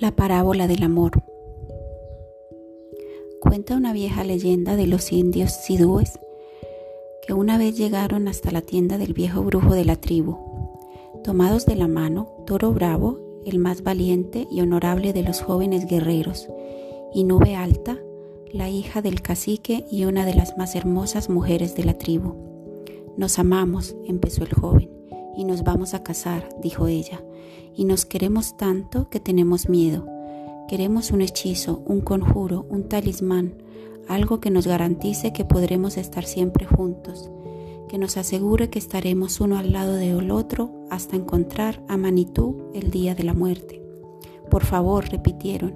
La parábola del amor. Cuenta una vieja leyenda de los indios sidúes que una vez llegaron hasta la tienda del viejo brujo de la tribu. Tomados de la mano, Toro Bravo, el más valiente y honorable de los jóvenes guerreros, y Nube Alta, la hija del cacique y una de las más hermosas mujeres de la tribu. Nos amamos, empezó el joven y nos vamos a casar, dijo ella, y nos queremos tanto que tenemos miedo. Queremos un hechizo, un conjuro, un talismán, algo que nos garantice que podremos estar siempre juntos, que nos asegure que estaremos uno al lado del otro hasta encontrar a Manitú el día de la muerte. Por favor, repitieron,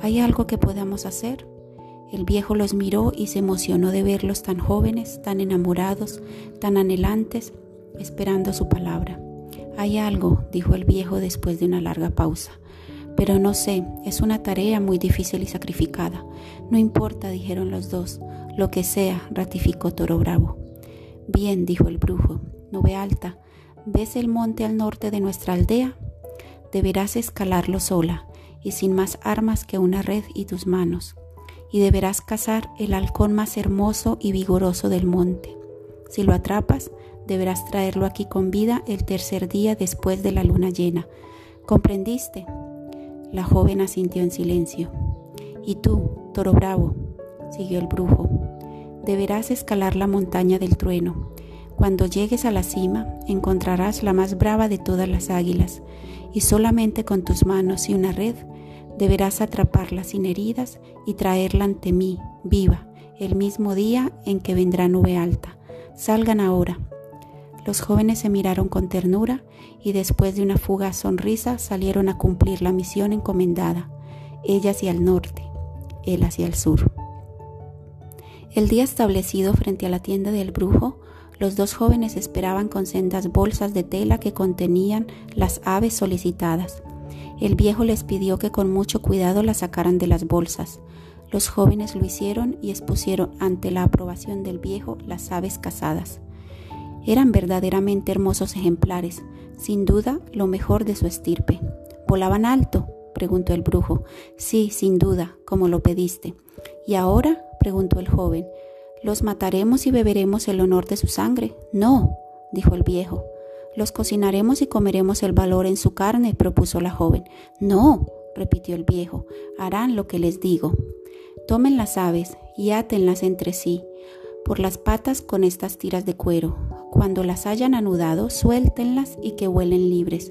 ¿hay algo que podamos hacer? El viejo los miró y se emocionó de verlos tan jóvenes, tan enamorados, tan anhelantes, esperando su palabra. Hay algo, dijo el viejo después de una larga pausa. Pero no sé, es una tarea muy difícil y sacrificada. No importa, dijeron los dos. Lo que sea, ratificó Toro Bravo. Bien, dijo el brujo. Nube alta, ¿ves el monte al norte de nuestra aldea? Deberás escalarlo sola y sin más armas que una red y tus manos. Y deberás cazar el halcón más hermoso y vigoroso del monte. Si lo atrapas, deberás traerlo aquí con vida el tercer día después de la luna llena. ¿Comprendiste? La joven asintió en silencio. Y tú, toro bravo, siguió el brujo, deberás escalar la montaña del trueno. Cuando llegues a la cima, encontrarás la más brava de todas las águilas, y solamente con tus manos y una red deberás atraparla sin heridas y traerla ante mí, viva, el mismo día en que vendrá nube alta. Salgan ahora, los jóvenes se miraron con ternura y después de una fugaz sonrisa salieron a cumplir la misión encomendada, ella hacia el norte, él hacia el sur. El día establecido frente a la tienda del brujo, los dos jóvenes esperaban con sendas bolsas de tela que contenían las aves solicitadas. El viejo les pidió que con mucho cuidado las sacaran de las bolsas. Los jóvenes lo hicieron y expusieron ante la aprobación del viejo las aves cazadas. Eran verdaderamente hermosos ejemplares, sin duda lo mejor de su estirpe. ¿Volaban alto? preguntó el brujo. Sí, sin duda, como lo pediste. ¿Y ahora? preguntó el joven. ¿Los mataremos y beberemos el honor de su sangre? No, dijo el viejo. Los cocinaremos y comeremos el valor en su carne, propuso la joven. No, repitió el viejo, harán lo que les digo. Tomen las aves y átenlas entre sí, por las patas con estas tiras de cuero. Cuando las hayan anudado, suéltenlas y que vuelen libres.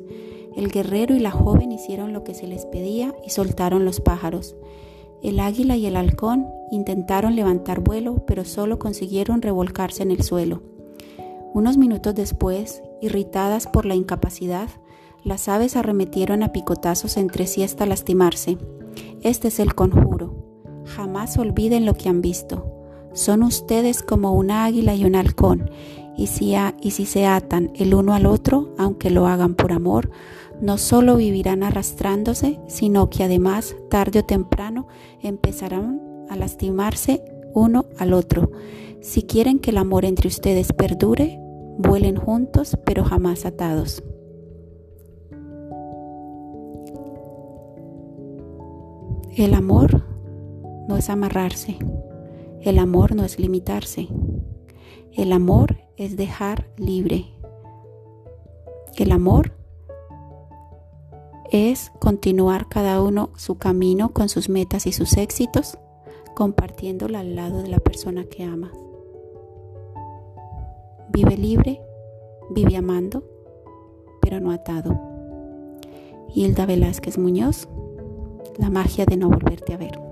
El guerrero y la joven hicieron lo que se les pedía y soltaron los pájaros. El águila y el halcón intentaron levantar vuelo, pero solo consiguieron revolcarse en el suelo. Unos minutos después, irritadas por la incapacidad, las aves arremetieron a picotazos entre sí hasta lastimarse. Este es el conjuro. Jamás olviden lo que han visto. Son ustedes como un águila y un halcón, y si, y si se atan el uno al otro, aunque lo hagan por amor, no solo vivirán arrastrándose, sino que además, tarde o temprano, empezarán a lastimarse uno al otro. Si quieren que el amor entre ustedes perdure, vuelen juntos, pero jamás atados. El amor no es amarrarse, el amor no es limitarse, el amor es dejar libre. El amor es continuar cada uno su camino con sus metas y sus éxitos, compartiéndolo al lado de la persona que ama. Vive libre, vive amando, pero no atado. Hilda Velázquez Muñoz, la magia de no volverte a ver.